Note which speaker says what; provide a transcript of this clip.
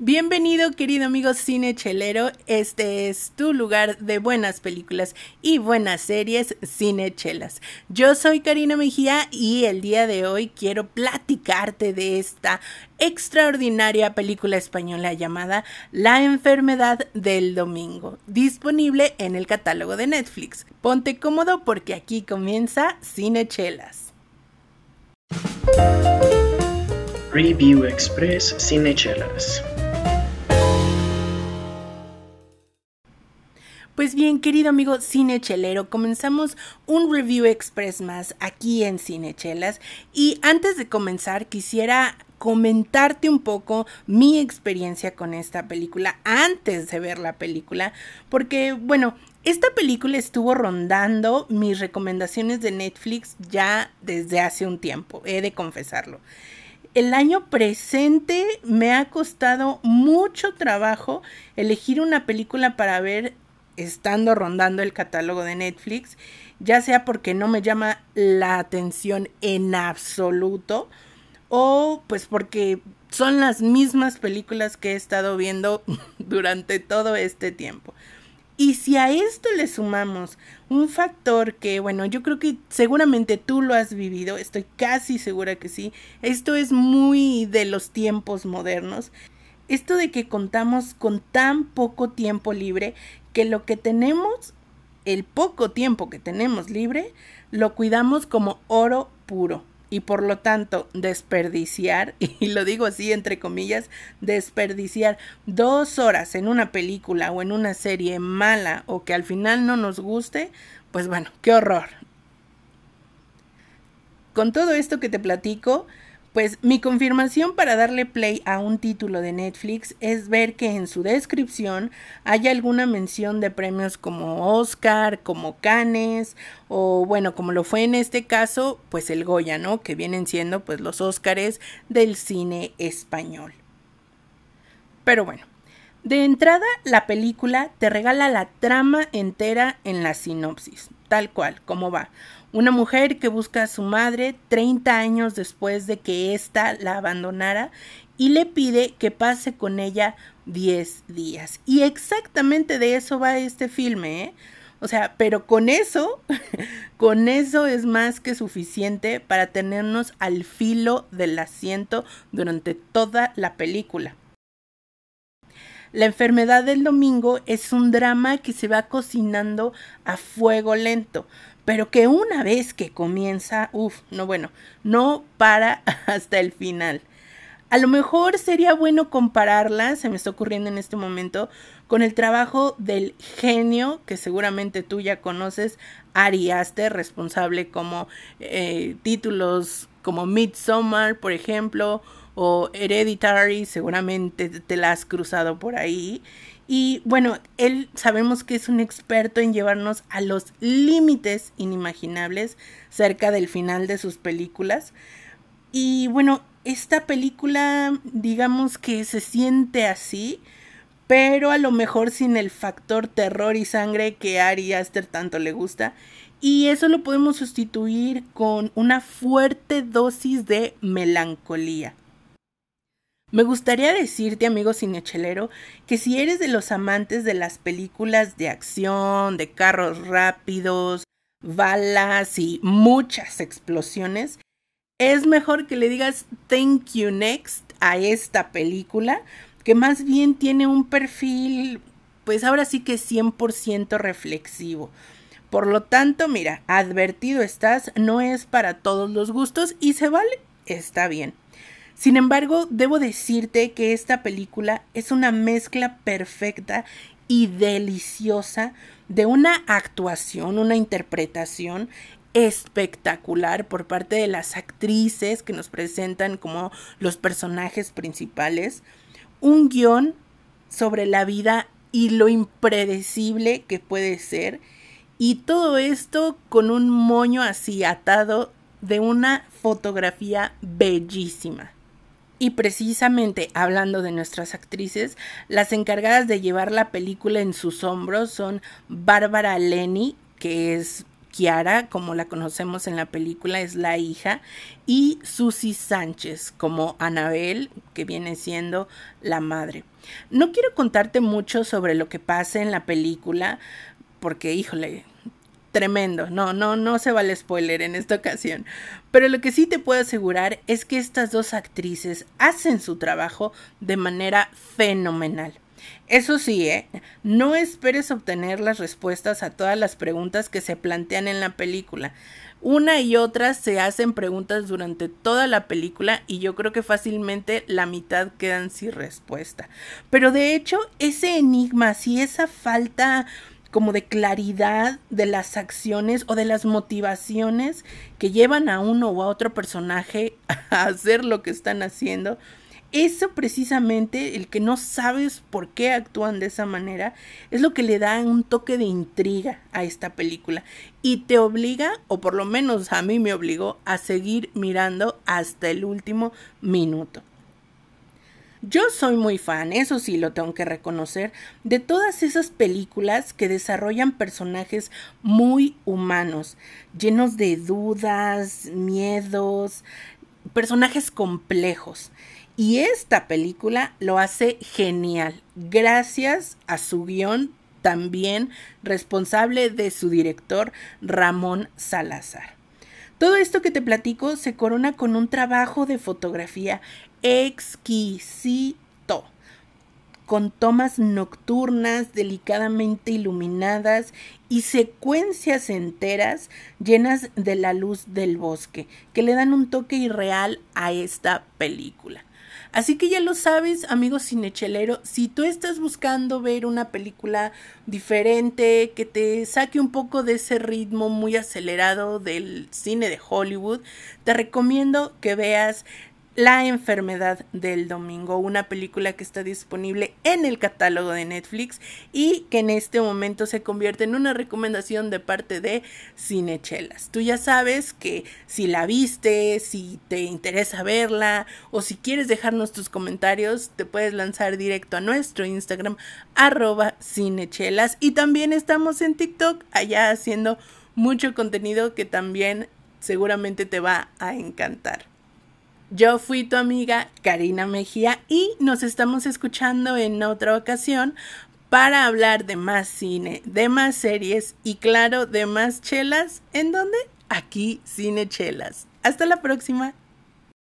Speaker 1: Bienvenido querido amigo cine chelero, este es tu lugar de buenas películas y buenas series cine chelas. Yo soy Karina Mejía y el día de hoy quiero platicarte de esta extraordinaria película española llamada La enfermedad del domingo, disponible en el catálogo de Netflix. Ponte cómodo porque aquí comienza Cine Chelas.
Speaker 2: Review Express Cinechelas.
Speaker 1: Bien, querido amigo cinechelero, comenzamos un review express más aquí en Cinechelas y antes de comenzar quisiera comentarte un poco mi experiencia con esta película antes de ver la película, porque bueno, esta película estuvo rondando mis recomendaciones de Netflix ya desde hace un tiempo, he de confesarlo. El año presente me ha costado mucho trabajo elegir una película para ver estando rondando el catálogo de Netflix, ya sea porque no me llama la atención en absoluto o pues porque son las mismas películas que he estado viendo durante todo este tiempo. Y si a esto le sumamos un factor que, bueno, yo creo que seguramente tú lo has vivido, estoy casi segura que sí, esto es muy de los tiempos modernos, esto de que contamos con tan poco tiempo libre que lo que tenemos, el poco tiempo que tenemos libre, lo cuidamos como oro puro y por lo tanto desperdiciar, y lo digo así entre comillas, desperdiciar dos horas en una película o en una serie mala o que al final no nos guste, pues bueno, qué horror. Con todo esto que te platico, pues mi confirmación para darle play a un título de Netflix es ver que en su descripción hay alguna mención de premios como Oscar, como Cannes o bueno, como lo fue en este caso, pues el Goya, ¿no? Que vienen siendo pues los Óscares del cine español. Pero bueno, de entrada la película te regala la trama entera en la sinopsis, tal cual, como va una mujer que busca a su madre 30 años después de que ésta la abandonara y le pide que pase con ella 10 días. Y exactamente de eso va este filme, ¿eh? O sea, pero con eso, con eso es más que suficiente para tenernos al filo del asiento durante toda la película. La enfermedad del domingo es un drama que se va cocinando a fuego lento, pero que una vez que comienza, uff, no bueno, no para hasta el final. A lo mejor sería bueno compararla, se me está ocurriendo en este momento, con el trabajo del genio que seguramente tú ya conoces, Ari Aster, responsable como eh, títulos como Midsommar, por ejemplo, o Hereditary, seguramente te la has cruzado por ahí. Y bueno, él sabemos que es un experto en llevarnos a los límites inimaginables cerca del final de sus películas. Y bueno, esta película digamos que se siente así, pero a lo mejor sin el factor terror y sangre que Ari Aster tanto le gusta. Y eso lo podemos sustituir con una fuerte dosis de melancolía. Me gustaría decirte, amigo cinechelero, que si eres de los amantes de las películas de acción, de carros rápidos, balas y muchas explosiones, es mejor que le digas thank you next a esta película, que más bien tiene un perfil, pues ahora sí que 100% reflexivo. Por lo tanto, mira, advertido estás, no es para todos los gustos y se vale, está bien. Sin embargo, debo decirte que esta película es una mezcla perfecta y deliciosa de una actuación, una interpretación espectacular por parte de las actrices que nos presentan como los personajes principales, un guion sobre la vida y lo impredecible que puede ser, y todo esto con un moño así atado de una fotografía bellísima. Y precisamente hablando de nuestras actrices, las encargadas de llevar la película en sus hombros son Bárbara Lenny, que es Kiara, como la conocemos en la película, es la hija, y Susie Sánchez, como Anabel, que viene siendo la madre. No quiero contarte mucho sobre lo que pasa en la película, porque, híjole, tremendo. No, no, no se vale spoiler en esta ocasión. Pero lo que sí te puedo asegurar es que estas dos actrices hacen su trabajo de manera fenomenal. Eso sí, ¿eh? no esperes obtener las respuestas a todas las preguntas que se plantean en la película. Una y otra se hacen preguntas durante toda la película y yo creo que fácilmente la mitad quedan sin respuesta. Pero de hecho, ese enigma, si esa falta como de claridad de las acciones o de las motivaciones que llevan a uno o a otro personaje a hacer lo que están haciendo. Eso precisamente, el que no sabes por qué actúan de esa manera, es lo que le da un toque de intriga a esta película y te obliga, o por lo menos a mí me obligó, a seguir mirando hasta el último minuto. Yo soy muy fan, eso sí lo tengo que reconocer, de todas esas películas que desarrollan personajes muy humanos, llenos de dudas, miedos, personajes complejos. Y esta película lo hace genial, gracias a su guion también responsable de su director Ramón Salazar. Todo esto que te platico se corona con un trabajo de fotografía exquisito, con tomas nocturnas delicadamente iluminadas y secuencias enteras llenas de la luz del bosque, que le dan un toque irreal a esta película. Así que ya lo sabes, amigo cinechelero, si tú estás buscando ver una película diferente, que te saque un poco de ese ritmo muy acelerado del cine de Hollywood, te recomiendo que veas la enfermedad del domingo, una película que está disponible en el catálogo de Netflix y que en este momento se convierte en una recomendación de parte de Cinechelas. Tú ya sabes que si la viste, si te interesa verla o si quieres dejarnos tus comentarios, te puedes lanzar directo a nuestro Instagram arroba cinechelas y también estamos en TikTok allá haciendo mucho contenido que también seguramente te va a encantar. Yo fui tu amiga Karina Mejía y nos estamos escuchando en otra ocasión para hablar de más cine, de más series y claro, de más chelas. ¿En dónde? Aquí Cine Chelas. Hasta la próxima.